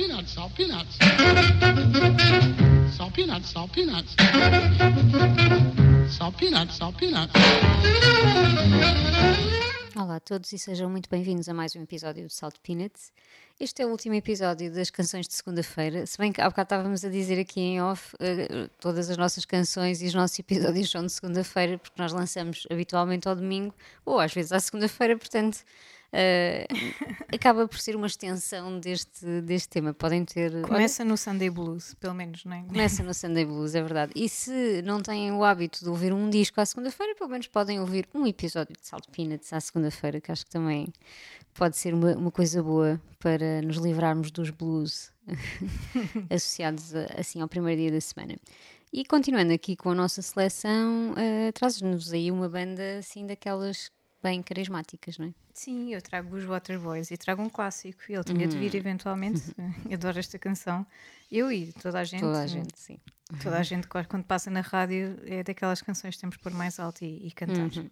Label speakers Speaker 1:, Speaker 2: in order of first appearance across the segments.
Speaker 1: peanuts, salt peanuts. Salt peanuts, salt peanuts. Salt peanuts, salt peanuts.
Speaker 2: Olá a todos e sejam muito bem-vindos a mais um episódio do Salt Peanuts. Este é o último episódio das canções de segunda-feira. Se bem que há bocado estávamos a dizer aqui em off, uh, todas as nossas canções e os nossos episódios são de segunda-feira, porque nós lançamos habitualmente ao domingo ou às vezes à segunda-feira, portanto uh, acaba por ser uma extensão deste, deste tema. Podem ter.
Speaker 3: Começa olha, no Sunday Blues, pelo menos, não é?
Speaker 2: Começa no Sunday Blues, é verdade. E se não têm o hábito de ouvir um disco à segunda-feira, pelo menos podem ouvir um episódio de Salt Peanuts à segunda-feira, que acho que também pode ser uma, uma coisa boa para nos livrarmos dos blues associados assim ao primeiro dia da semana. E continuando aqui com a nossa seleção, uh, traz-nos aí uma banda assim daquelas bem carismáticas, não é?
Speaker 3: Sim, eu trago os Waterboys e trago um clássico. Ele tinha de vir uhum. eventualmente. Eu adoro esta canção. Eu e toda a gente.
Speaker 2: Toda a gente, sim.
Speaker 3: Toda a gente, quando passa na rádio, é daquelas canções que temos por mais alto e, e cantar. Uhum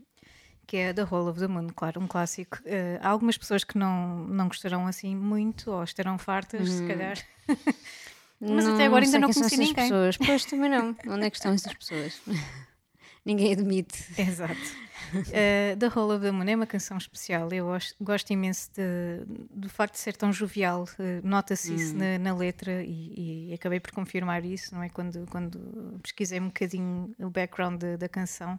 Speaker 3: que é The Whole of the Moon, claro, um clássico. Uh, há algumas pessoas que não, não gostarão assim muito, ou estarão fartas, se hum. calhar. Mas não, até agora ainda não conheci ninguém.
Speaker 2: Pessoas. Pois também não. Onde é que estão essas pessoas? ninguém admite.
Speaker 3: Exato. Uh, the Whole of the Moon é uma canção especial. Eu gosto, gosto imenso de, do facto de ser tão jovial. Uh, Nota-se isso hum. na, na, letra e, e, acabei por confirmar isso, não é? Quando, quando pesquisei um bocadinho o background de, da canção.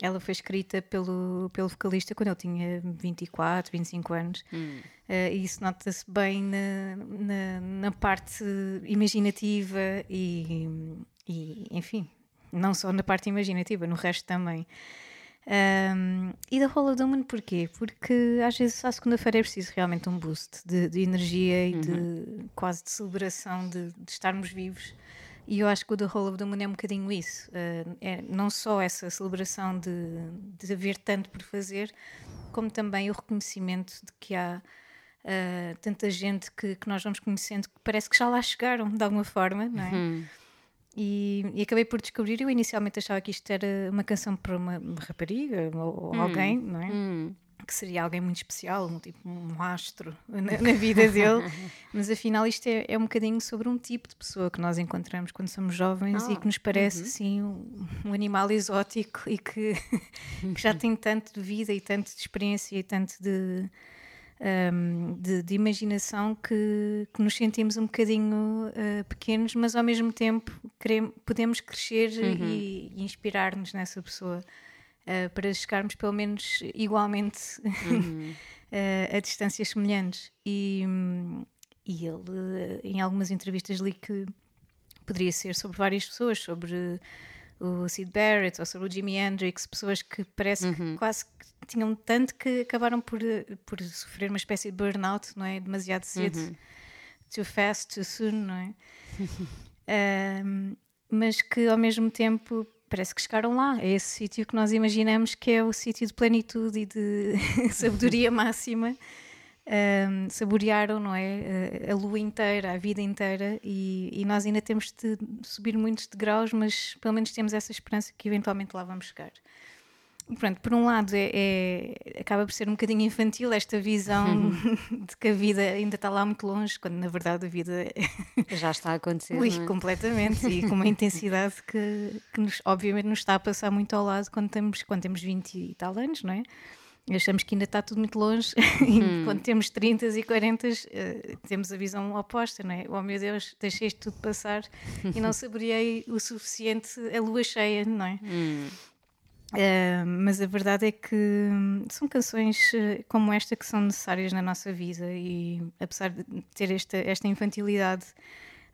Speaker 3: Ela foi escrita pelo, pelo vocalista quando ele tinha 24, 25 anos. Hum. Uh, e isso nota-se bem na, na, na, parte imaginativa e, e, enfim, não só na parte imaginativa, no resto também. Um, e da Roll the Moon porquê? Porque às vezes à segunda-feira é preciso realmente um boost de, de energia e uhum. de quase de celebração de, de estarmos vivos. E eu acho que o The Whole of the Moon é um bocadinho isso. Uh, é não só essa celebração de, de haver tanto por fazer, como também o reconhecimento de que há uh, tanta gente que, que, nós vamos conhecendo que parece que já lá chegaram de alguma forma, não é? Uhum. E, e, acabei por descobrir, eu inicialmente achava que isto era uma canção para uma, uma rapariga ou, uhum. alguém, não é? Uhum que seria alguém muito especial, um, tipo um astro na, na vida dele, mas afinal isto é, é, um bocadinho sobre um tipo de pessoa que nós encontramos quando somos jovens oh, e que nos parece uhum. assim um, um, animal exótico e que, que, já tem tanto de vida e tanto de experiência e tanto de, um, de, de, imaginação que, que, nos sentimos um bocadinho uh, pequenos, mas ao mesmo tempo queremos, podemos crescer uhum. e, e inspirar-nos nessa pessoa uh, para chegarmos pelo menos igualmente uhum. uh, a distâncias semelhantes. E, e ele, em algumas entrevistas, li que poderia ser sobre várias pessoas, sobre o Sid Barrett ou sobre o Jimi Hendrix, pessoas que parece uhum. que quase que tinham tanto que acabaram por, por sofrer uma espécie de burnout, não é? Demasiado cedo. Uhum. Too fast, too soon, não é? um, mas que ao mesmo tempo parece que chegaram lá. É esse sítio que nós imaginamos que é o sítio de plenitude e de sabedoria máxima. Um, saborearam, não é? A lua inteira, a vida inteira, e, e, nós ainda temos de subir muitos degraus, mas pelo menos temos essa esperança que eventualmente lá vamos chegar. Pronto, por um lado é, é, acaba por ser um bocadinho infantil esta visão uhum. de que a vida ainda está lá muito longe, quando na verdade a vida
Speaker 2: já está a acontecer.
Speaker 3: Ui,
Speaker 2: é?
Speaker 3: completamente, e com uma intensidade que, que nos, obviamente nos está a passar muito ao lado quando temos, quando temos 20 e tal anos, não é? Achamos que ainda está tudo muito longe, e quando temos 30 e 40 uh, eh, temos a visão oposta, não é? Oh meu Deus, deixei isto tudo passar e não saboreei o suficiente a lua cheia, não é? Hum. Uh, mas a verdade é que são canções eh, como esta que são necessárias na nossa vida e apesar de ter esta, esta infantilidade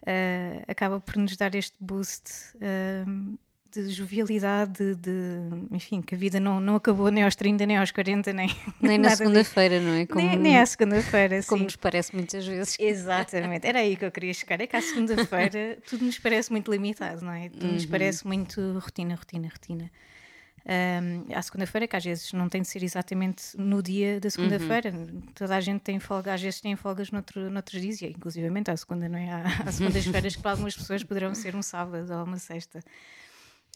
Speaker 3: uh, acaba por nos dar este boost uh, de jovialidade, de, de, enfim, que a vida não, não acabou nem aos 30, nem aos 40, nem
Speaker 2: Nem na segunda-feira, não é?
Speaker 3: Como, nem, nem à segunda-feira,
Speaker 2: Como nos parece muitas vezes.
Speaker 3: Exatamente, era aí que eu queria chegar. É que à segunda-feira tudo nos parece muito limitado, não é? Tudo uhum. nos parece muito rotina, rotina, rotina um, à segunda-feira, que às vezes não tem de ser exatamente no dia da segunda-feira. Uhum. Toda a gente tem folga, às vezes tem folgas noutro, noutros dias, e inclusivamente à segunda, não é? Há, há segundas-feiras que para algumas pessoas poderão ser um sábado ou uma sexta.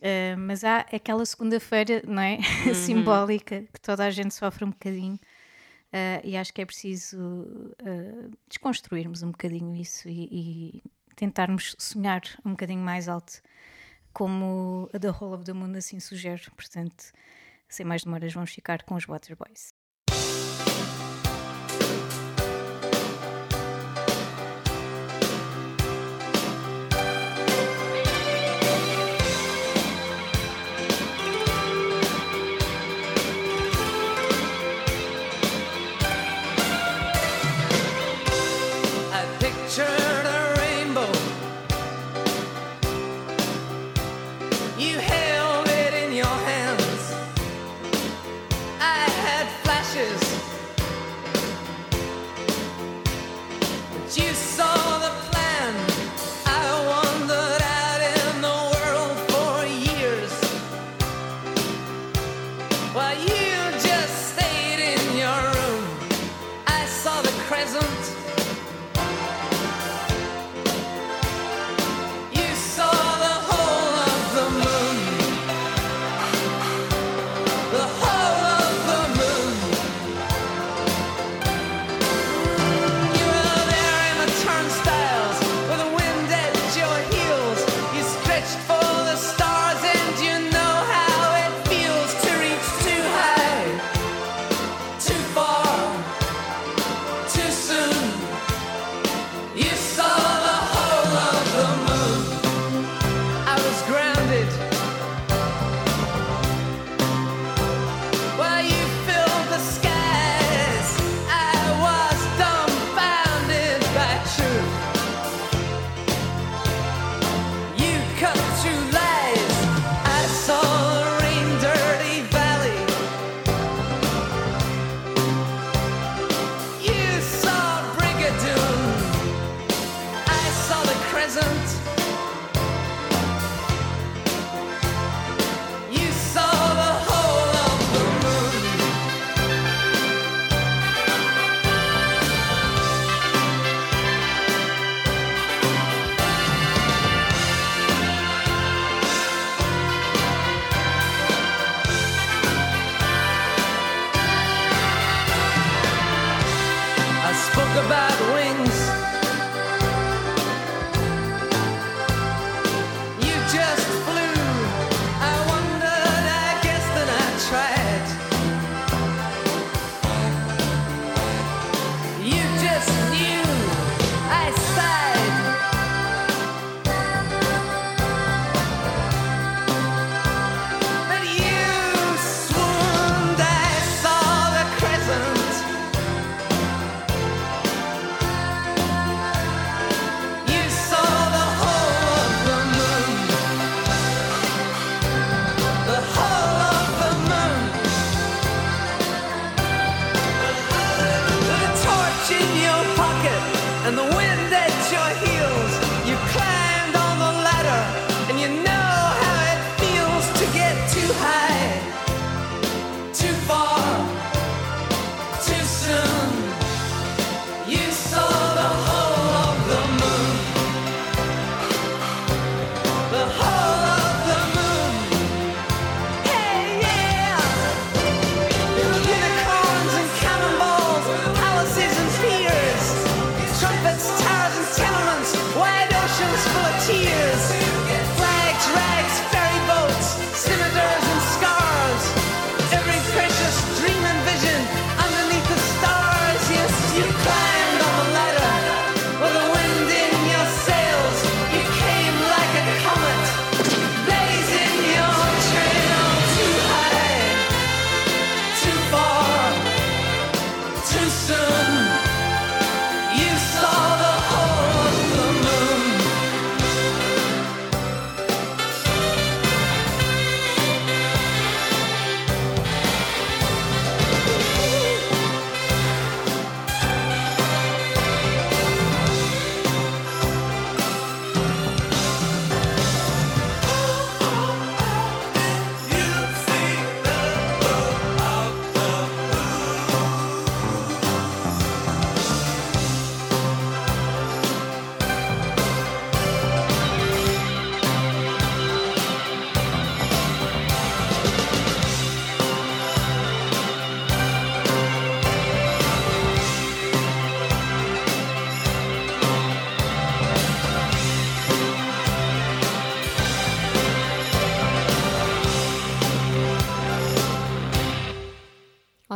Speaker 3: Uh, mas há aquela segunda-feira, não é? Uhum. Simbólica, que toda a gente sofre um bocadinho.
Speaker 4: Uh, e acho que é preciso uh, desconstruirmos um bocadinho isso e, e, tentarmos sonhar um bocadinho mais alto, como a The Hall of the Moon assim sugere. Portanto, sem mais demoras, vamos ficar com os Waterboys.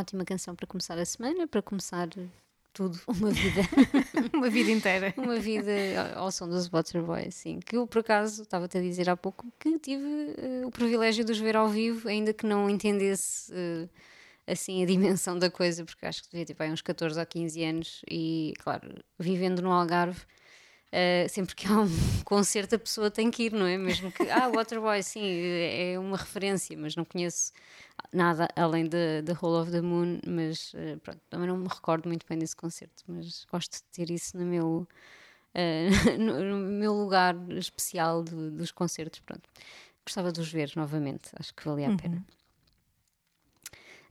Speaker 2: Ótima canção para começar a semana, para começar tudo, uma vida.
Speaker 3: uma vida inteira.
Speaker 2: uma vida ao som dos Waterboys, sim. Que eu, por acaso, estava-te a dizer há pouco que tive uh, o privilégio de os ver ao vivo, ainda que não entendesse uh, assim a dimensão da coisa, porque acho que devia ter tipo, uns 14 ou 15 anos e, claro, vivendo no Algarve Uh, sempre que há um concerto a pessoa tem que ir, não é? Mesmo que, ah, Waterboy, sim, é uma referência, mas não conheço nada além da Hall of the Moon, mas uh, pronto, também não me recordo muito bem desse concerto, mas gosto de ter isso no meu, uh, no, no, meu lugar especial de, dos concertos, pronto. Gostava de os ver novamente, acho que valia a pena. Uhum.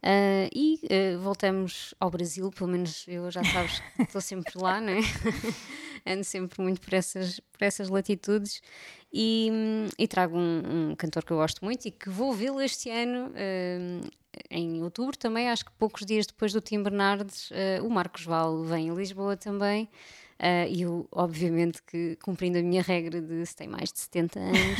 Speaker 2: Uh, e uh, voltamos ao Brasil, pelo menos eu já sabes que estou sempre lá, não é? Ando sempre muito por essas, por essas latitudes e, e trago um, um, cantor que eu gosto muito e que vou vê-lo este ano uh, em outubro também, acho que poucos dias depois do Tim Bernardes, o Marcos Val vem a Lisboa também. Uh, e eu, obviamente, que cumprindo a minha regra de se tem mais de 70 anos,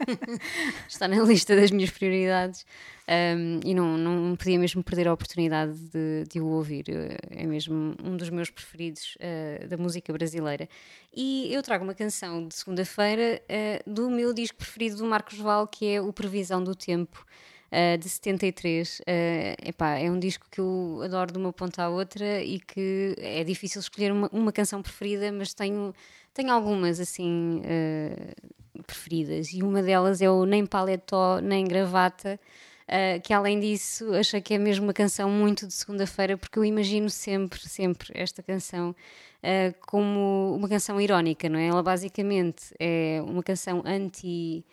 Speaker 2: está na lista das minhas prioridades um, e não, não podia mesmo perder a oportunidade de, de o ouvir. É mesmo um dos meus preferidos uh, da música brasileira. E eu trago uma canção de segunda-feira uh, do meu disco preferido do Marcos Val, que é o Previsão do Tempo uh, de 73. Uh, eh, epá, é um disco que eu adoro de uma ponta à outra e que é difícil escolher uma, uma canção preferida, mas tenho, tenho algumas assim uh, preferidas. E uma delas é o Nem Paletó, Nem Gravata. Uh, que além disso achei que é mesmo uma canção muito de segunda-feira, porque eu imagino sempre, sempre esta canção uh, como uma canção irónica, não é? Ela basicamente é uma canção anti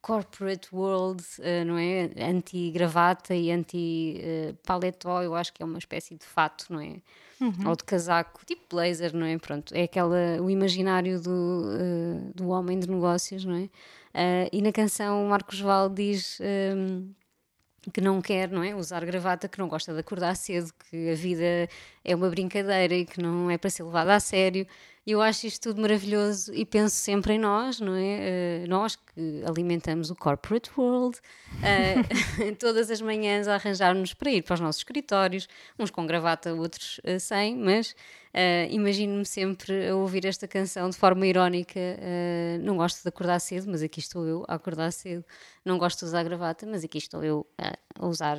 Speaker 2: corporate world, uh, não é? Anti-gravata e anti-paletó, eu acho que é uma espécie de fato, não é? Uhum. Ou de casaco, tipo blazer, não é? Pronto, é aquela, o imaginário do, uh, do homem de negócios, não é? Uh, e na canção Marcos Val diz. Um, ehm, que não quer não é, usar gravata, que não gosta de acordar cedo, que a vida é uma brincadeira e que não é para ser levada a sério eu acho isto tudo maravilhoso e penso sempre em nós, não é? Uh, nós que alimentamos o corporate world, uh, todas as manhãs a arranjar-nos para ir para os nossos escritórios, uns com gravata, outros uh, sem, mas Uh, Imagino-me sempre a ouvir esta canção de forma irónica. Uh, não gosto de acordar cedo, mas aqui estou eu a acordar cedo. Não gosto de usar gravata, mas aqui estou eu a usar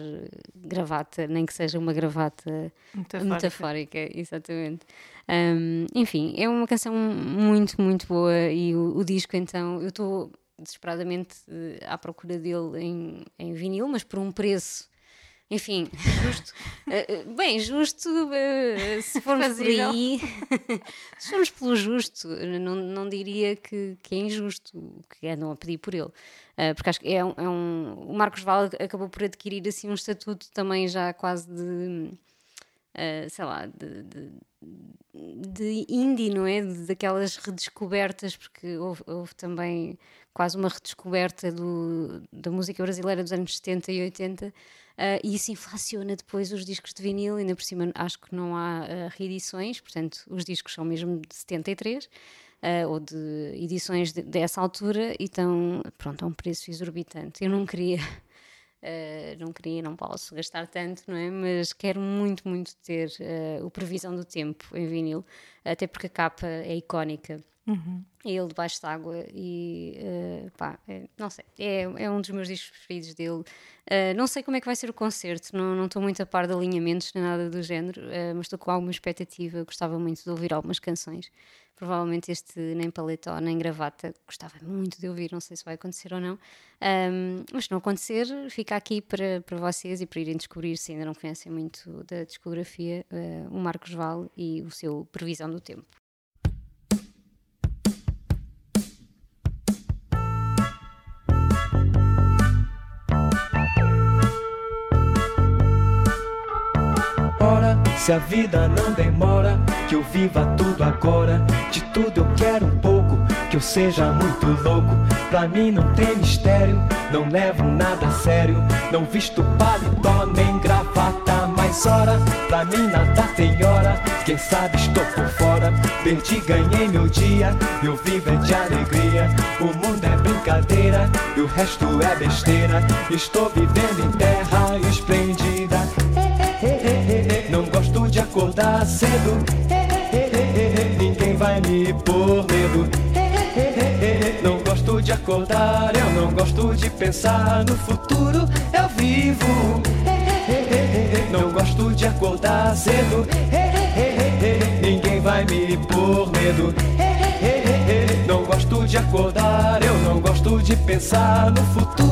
Speaker 2: gravata, nem que seja uma gravata metafórica, metafórica exatamente. Um, enfim, é uma canção muito, muito boa e o, o disco, então, eu estou desesperadamente uh, à procura dele em, em vinil, mas por um preço enfim, justo. Uh, bem, justo, uh, se formos por aí, se formos pelo justo, não, não diria que, que é injusto que andam a pedir por ele. Uh, porque acho que é um, é um, O Marcos Val acabou por adquirir assim um estatuto também já quase de. sei lá, de, de, de indie, não é? Daquelas redescobertas, porque houve, houve também quase uma redescoberta do, da música brasileira dos anos 70 e 80 Uh, e isso inflaciona depois os discos de vinil, ainda por cima acho que não há uh, reedições, portanto os discos são mesmo de 73 uh, ah, ou de edições de, dessa altura e estão, pronto, a um preço exorbitante. Eu não queria, não queria, não posso gastar tanto, não é? Mas quero muito, muito ter o Previsão do Tempo em vinil, até porque a capa é icónica. Uhum. Ele debaixo d'água e uh, pá, é, não sei, é, é um dos meus discos preferidos dele. Uh, não sei como é que vai ser o concerto, não estou muito a par de alinhamentos nem nada do género, uh, mas estou com alguma expectativa. Gostava muito de ouvir algumas canções. Provavelmente este nem paletó nem gravata, gostava muito de ouvir, não sei se vai acontecer ou não. Um, mas se não acontecer, fica aqui para, para vocês e para irem descobrir, se ainda não conhecem muito da discografia, o Marcos Val e o seu Previsão do Tempo.
Speaker 5: Se a vida não demora, que eu viva tudo agora. De tudo eu quero um pouco, que eu seja muito louco. Pra mim não tem mistério, não levo nada a sério. Não visto paletó nem gravata, mais hora. Pra mim nada tem hora, quem sabe estou por fora. Perdi, ganhei meu dia, eu vivo é de alegria. O mundo é brincadeira e o resto é besteira. Estou vivendo em terra esplêndida. Não gosto de acordar cedo. Ninguém vai me pôr medo. Não gosto de acordar, eu não gosto de pensar no futuro. Eu vivo. Não gosto de acordar cedo. Ninguém vai me pôr medo. Não gosto de acordar, eu não gosto de pensar no futuro.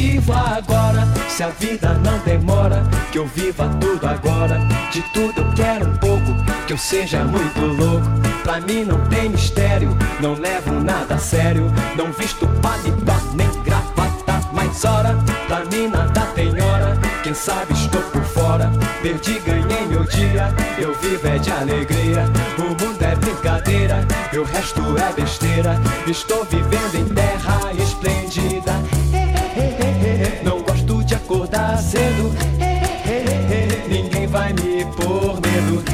Speaker 5: Eu vivo agora. Se a vida não demora, que eu viva tudo agora. De tudo eu quero um pouco, que eu seja muito louco. Pra mim não tem mistério, não levo nada a sério. Não visto paletó nem gravata, mas hora. Pra mim nada tem hora, quem sabe estou por fora. Perdi, ganhei meu dia, eu vivo é de alegria. O mundo é brincadeira, e o resto é besteira. Estou vivendo em terra esplêndida. Pôr medo.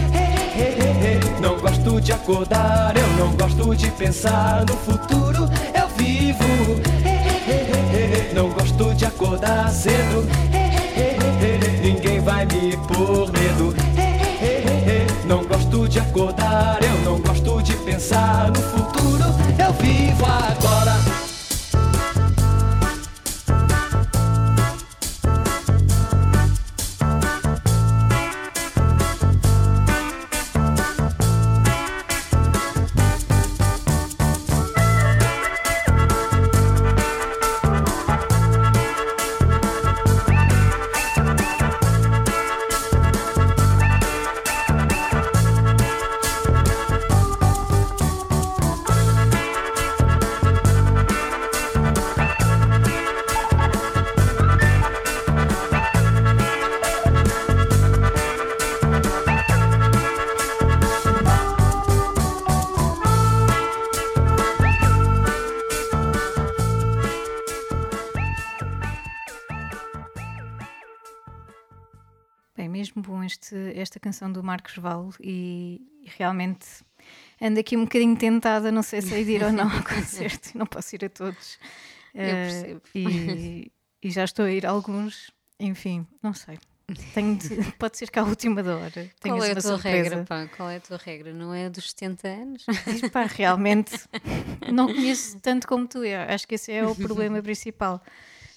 Speaker 5: Não gosto de acordar, eu não gosto de pensar no futuro. Eu vivo. Não gosto de acordar cedo. Ninguém vai me pôr medo. Não gosto de acordar, eu não gosto de pensar no futuro. Eu vivo agora.
Speaker 3: Este, esta canção do Marcos Val e, e realmente ando aqui um bocadinho tentada, não sei se de ir ou não ao concerto, não posso ir a todos.
Speaker 2: Eu
Speaker 3: Eh,
Speaker 2: percebo.
Speaker 3: e, e já estou a ir a alguns, enfim, não sei. De- pode ser que à última da hora.
Speaker 2: Qual é a tua
Speaker 3: surpresa.
Speaker 2: regra, pá? Qual é a tua regra? Não é dos 70 anos?
Speaker 3: Diz, pá, realmente não conheço tanto como tu. Eu acho que esse é o problema principal.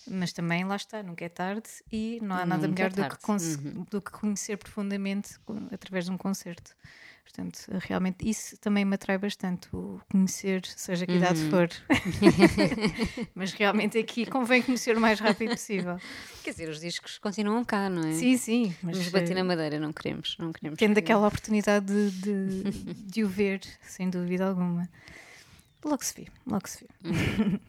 Speaker 3: Mas também lá está, nunca é tarde e não há nada
Speaker 2: Nunca é
Speaker 3: melhor do, que
Speaker 2: Uhum.
Speaker 3: do que conhecer profundamente através de um concerto. Portanto, realmente isso também me atrai bastante, o conhecer, seja que idade
Speaker 2: Uhum.
Speaker 3: for. Mas realmente aqui convém conhecer o mais rápido possível.
Speaker 2: Quer dizer, os discos continuam cá, não é?
Speaker 3: Sim, sim. Mas
Speaker 2: Vamos bater
Speaker 3: eh,
Speaker 2: na madeira, não queremos. Não queremos
Speaker 3: tendo
Speaker 2: que-
Speaker 3: aquela oportunidade de, de, de o ver, sem dúvida alguma. Logo se vê, logo se vê.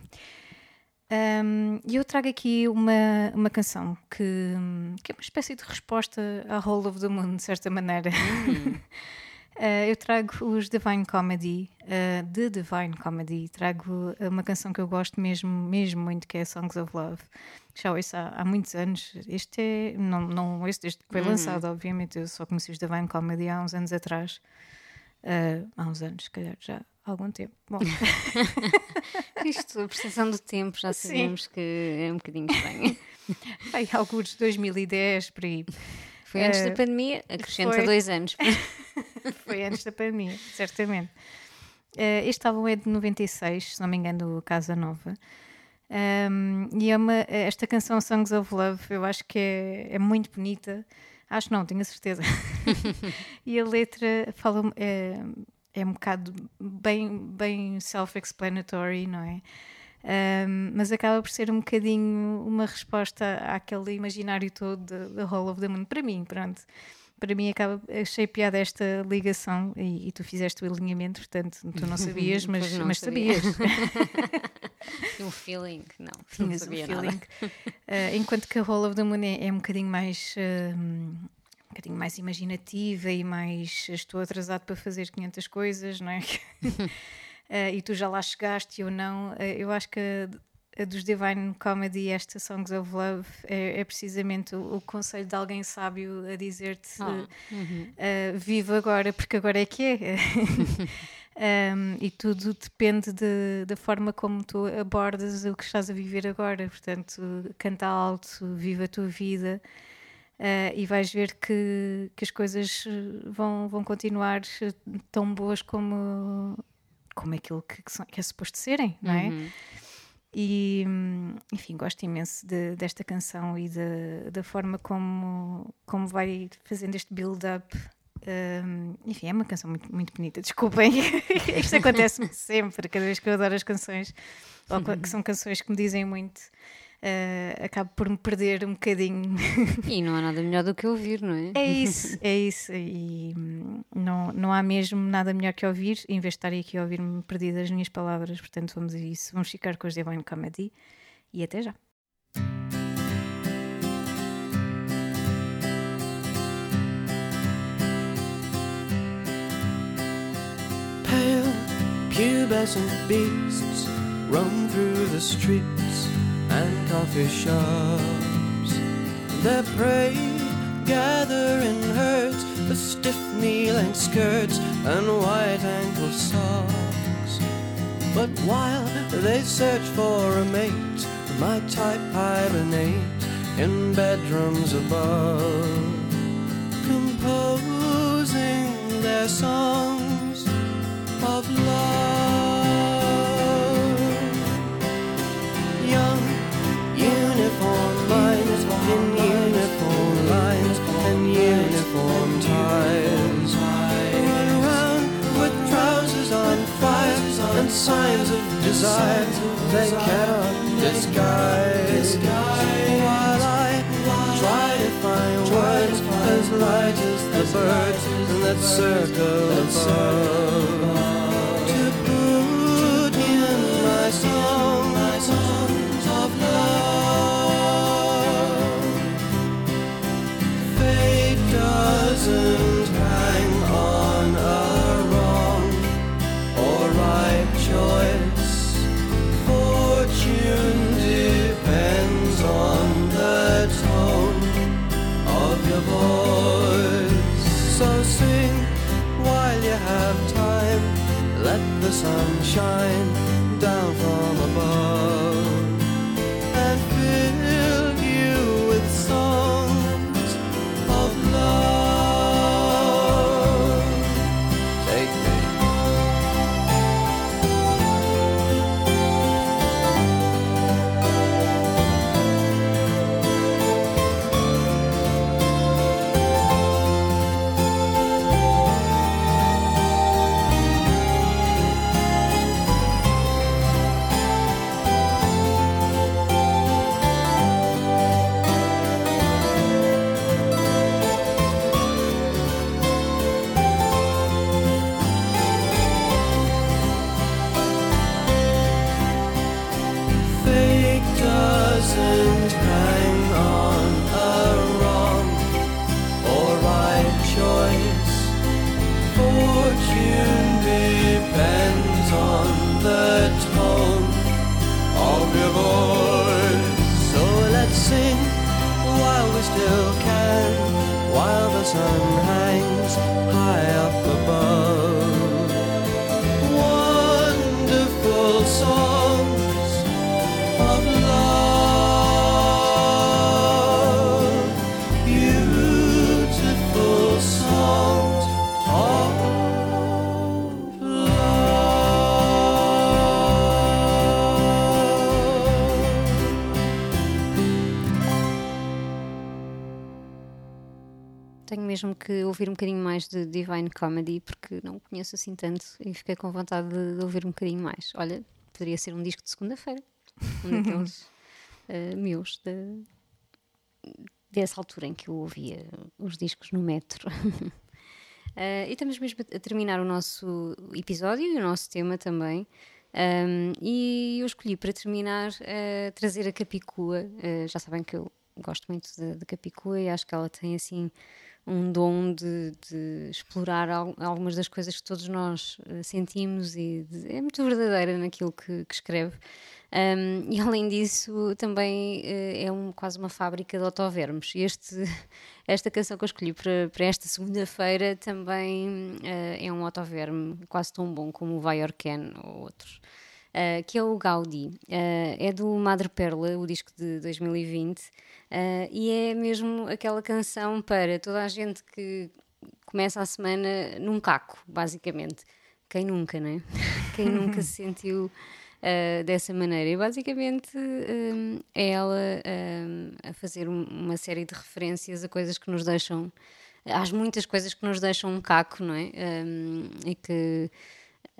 Speaker 3: Um, E eu trago aqui uma, uma canção que, que é uma espécie de resposta à Whole of the Moon, de certa maneira. Uh, eu trago os Divine Comedy, uh, de Divine Comedy. Trago uma canção que eu gosto mesmo, mesmo muito, que é Songs of Love. Já ouço há, há muitos anos. Este é, não, não ouço desde que foi lançado, obviamente. Eu só conheci os Divine Comedy há uns anos atrás. Uh, há uns anos, se calhar, já algum tempo. Bom,
Speaker 2: Isto, a percepção do tempo, já
Speaker 3: Sim.
Speaker 2: sabemos que é um bocadinho estranho.
Speaker 3: aí, alguns 2010, por aí.
Speaker 2: Foi antes
Speaker 3: Eh,
Speaker 2: da pandemia, acrescenta
Speaker 3: foi.
Speaker 2: dois anos.
Speaker 3: Foi antes da pandemia, certamente. Eh, este álbum é de 96, se não me engano, Casa Nova. Um, e é uma, esta canção Songs of Love eu acho que é, é muito bonita. Acho não, tenho a certeza. e a letra fala, é, é um bocado bem, bem self-explanatory, não é? Um, mas acaba por ser um bocadinho uma resposta àquele imaginário todo da Hall of the Moon. Para mim, pronto. Para mim, acaba, achei piada esta ligação e, e tu fizeste o alinhamento, portanto, tu não sabias, mas,
Speaker 2: não
Speaker 3: mas
Speaker 2: sabia.
Speaker 3: sabias.
Speaker 2: Um feeling, não, não
Speaker 3: Tinhas
Speaker 2: sabia
Speaker 3: feeling.
Speaker 2: nada.
Speaker 3: Uh, enquanto que a Hall of the Moon é, é um bocadinho mais um, um bocadinho mais imaginativa e mais estou atrasado para fazer 500 coisas, não é? Uh, e tu já lá chegaste e eu não. Uh, eu acho que a, a dos Divine Comedy, esta Songs of Love, é, é precisamente o, o conselho de alguém sábio a dizer-te:
Speaker 2: Oh,
Speaker 3: uh,
Speaker 2: uhum.
Speaker 3: vive agora, porque agora é que é. Um, e tudo depende de- da forma como tu abordas o que estás a viver agora. Portanto, canta alto, vive a tua vida. Uh, e vais ver que, que as coisas vão, vão continuar tão boas como, como aquilo que, que, são, que é suposto serem, não é? Uhum. E, enfim, gosto imenso de, desta canção e de, da forma como, como vai fazendo este build-up. Um, enfim, é uma canção muito, muito bonita, desculpem. Isto acontece-me sempre, cada vez que eu adoro as canções, ou que são canções que me dizem muito uh, acabo por me perder um bocadinho.
Speaker 2: E não há nada melhor do que ouvir, não é?
Speaker 3: É isso, é isso. E hum, não, não há mesmo nada melhor que ouvir, em vez de estar aqui a ouvir-me perdida as minhas palavras. Portanto, vamos a isso. Vamos ficar com os Divine Comedy e até já.
Speaker 6: Pubescent beasts roam through the streets coffee shops. Their prey gather in herds with stiff knee-length skirts and white ankle socks. But while they search for a mate, my type hibernate in bedrooms above, composing their songs of love. Signs of desire they cannot disguise. While I try to find words as light as the birds in that circle above shine
Speaker 2: mesmo que ouvir um bocadinho mais de Divine Comedy, porque não conheço assim tanto e fiquei com vontade de, ouvir um bocadinho mais. Olha, poderia ser um disco de segunda-feira, um daqueles uh, meus de, dessa altura em que eu ouvia os discos no metro. uh, e estamos mesmo a terminar o nosso episódio e o nosso tema também. Um, e eu escolhi para terminar uh, trazer a Capicua. Uh, já sabem que eu gosto muito de, de Capicua e acho que ela tem assim um dom de, de, explorar algumas das coisas que todos nós eh, sentimos e de, é muito verdadeira naquilo que, que escreve. Um, e além disso, também uh, é um, quase uma fábrica de autovermos. Este, esta canção que eu escolhi para, para esta segunda-feira também uh, é um autoverme quase tão bom como o Vai Orcan ou outros. Uh, que é o Gaudi. Uh, é do Madre Perla, o disco de 2020, uh, e é mesmo aquela canção para toda a gente que começa a semana num caco, basicamente. Quem nunca, né? Quem nunca se sentiu uh, dessa maneira. E basicamente um, é ela um, a fazer uma série de referências a coisas que nos deixam. Às muitas coisas que nos deixam um caco, não é? Um, e que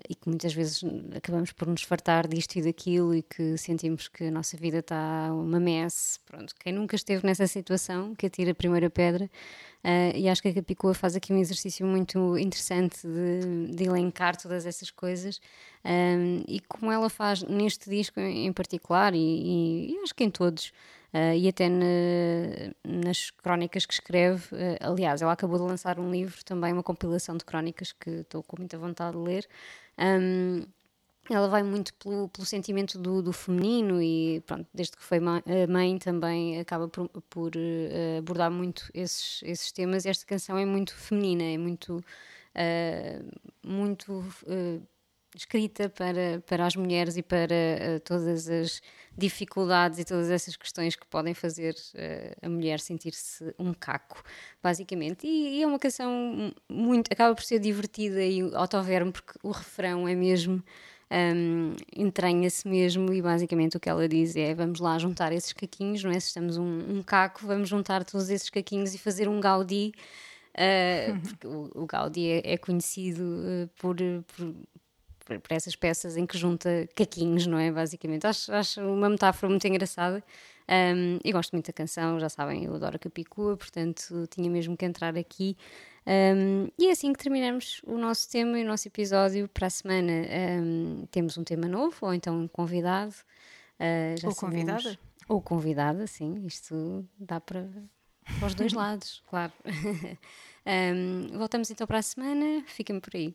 Speaker 2: e que muitas vezes acabamos por nos fartar disto e daquilo e que sentimos que a nossa vida está uma mess. Pronto, quem nunca esteve nessa situação, que atira a primeira pedra, uh, e acho que a Capicua faz aqui um exercício muito interessante de, de elencar todas essas coisas um, e como ela faz neste disco em particular, e, e, e acho que em todos. Uh, e até na, nas crónicas que escreve. Uh, aliás, ela acabou de lançar um livro, também uma compilação de crónicas que estou com muita vontade de ler. Um, ela vai muito pelo, pelo sentimento do, do, feminino e pronto, desde que foi mãe, também acaba por, por uh, abordar muito esses, esses temas. Esta canção é muito feminina, é muito, uh, muito uh, escrita para, para as mulheres e para todas as dificuldades e todas essas questões que podem fazer a mulher sentir-se um caco, basicamente. E, e, é uma canção muito, acaba por ser divertida e autoverme, porque o refrão é mesmo um, entranha-se mesmo e basicamente o que ela diz é vamos lá juntar esses caquinhos, não é? Se estamos um, um caco, vamos juntar todos esses caquinhos e fazer um Gaudí, uh, porque o, o Gaudí é, é conhecido uh, por, por por essas peças em que junta caquinhos, não é? Basicamente. Acho, acho uma metáfora muito engraçada um, e gosto muito da canção, já sabem, eu adoro a Capicua, portanto tinha mesmo que entrar aqui. Um, e é assim que terminamos o nosso tema e o nosso episódio. Para a semana um, temos um tema novo, ou então um convidado.
Speaker 3: Uh, ou convidada.
Speaker 2: Ou convidada, sim. Isto dá para, para os dois lados, claro. voltamos então para a semana. Fiquem por aí.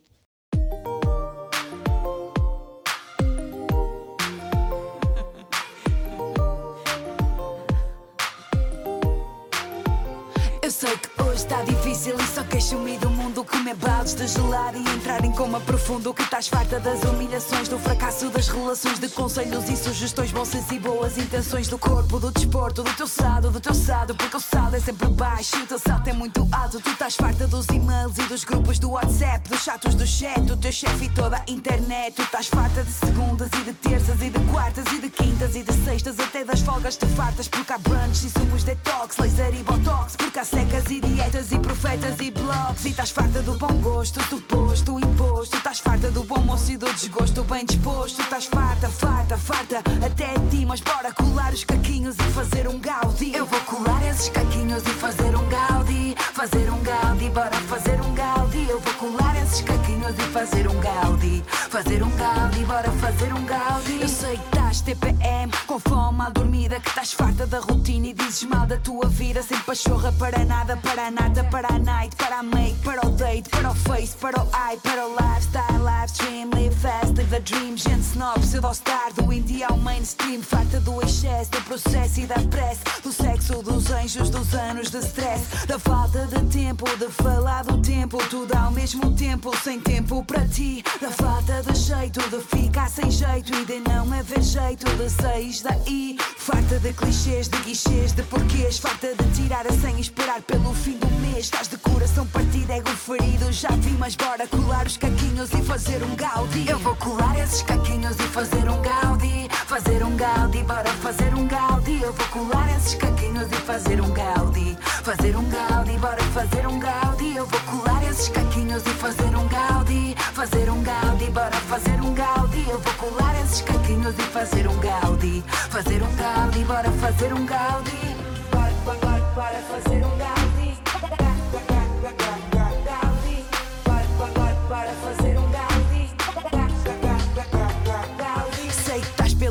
Speaker 7: Eu sei que hoje está difícil e só queixo-me do mundo comer baldes de gelado e entrar em coma profundo. Que estás farta das humilhações, do fracasso das relações, de conselhos e sugestões, bolsas e boas intenções do corpo, do desporto, do teu sado, do teu sado. Porque o saldo é sempre baixo e o teu salto é muito alto. Tu estás farta dos e-mails e dos grupos do WhatsApp, dos chatos do chat, do teu chefe e toda a internet. Tu estás farta de segundas e de terças e de quartas e de quintas e de sextas, até das folgas te fartas. Porque há brunch e sumos detox, laser e botox. Porque há secas e dietas e profetas e blogs. E estás farta do bom gosto, do posto, imposto. Estás farta do bom moço e do desgosto, bem disposto. Estás farta, farta, farta até ti. Mas bora colar os caquinhos e fazer um gaudi. Eu vou colar esses caquinhos e fazer um gaudi. Fazer um gaudi, bora fazer um gaudi. Eu vou colar esses caquinhos e fazer um gaudi. Fazer um gaudi, bora fazer um gaudi. Eu sei que estás TPM, com fome mal dormida. Que estás farta da rotina e dizes mal da tua vida. Sem pachorra para nada, para nada, para a night, para a make, para o date, para o face, para o eye, para o lifestyle, live stream, live fast, live the dream. Gente snob, pseudo-star, do indie ao mainstream. Farta do excesso, do processo e da pressa. Do sexo, dos anjos, dos anos de stress. Da falta de tempo, de falar do tempo. Tudo ao mesmo tempo, sem tempo para ti. Da falta de jeito, de ficar sem jeito e de não haver jeito de sair daí. Farta de clichês, de guichês, de porquês. Farta de tirar a senha e esperar pelo fim do mês. Estás de coração partido, ego ferido. Já vi, mas bora colar os caquinhos e fazer um gaudi. Eu vou colar esses caquinhos e fazer um gaudi. Fazer um gaudi, bora fazer um gaudi. Eu vou colar esses caquinhos e fazer um gaudi. Fazer um gaudi, bora fazer um gaudi. Eu vou colar esses caquinhos e fazer um gaudi. Fazer um gaudi, bora fazer um gaudi. Eu vou colar esses caquinhos e fazer um gaudi. Fazer um gaudi, bora fazer um gaudi. Bora, bora, bora, fazer um. Gaudi.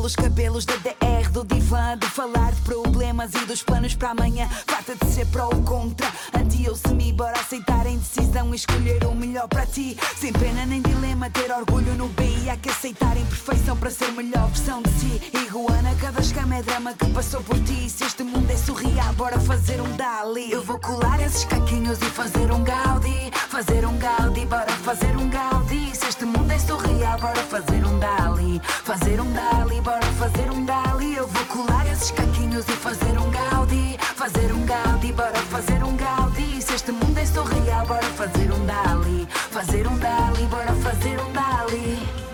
Speaker 7: Pelos cabelos da DR do divã De falar de problemas e dos planos para amanhã. Farta de ser pró ou contra Anti ou semi, bora aceitar a indecisão E escolher o melhor para ti. Sem pena nem dilema, ter orgulho no BI Há que aceitar a imperfeição para ser melhor versão de si. Iguana, cada escama é drama que passou por ti. Se este mundo é surreal, bora fazer um Dali. Eu vou colar esses caquinhos e fazer um Gaudi Fazer um Gaudi, bora fazer um Gaudi. Se este mundo é surreal, bora fazer um Dali fazer um dali, bora fazer um dali. Eu vou colar esses caquinhos e fazer um gaudi, fazer um gaudi, bora fazer um gaudi. Se este mundo é surreal, bora fazer um dali, fazer um dali, bora fazer um dali.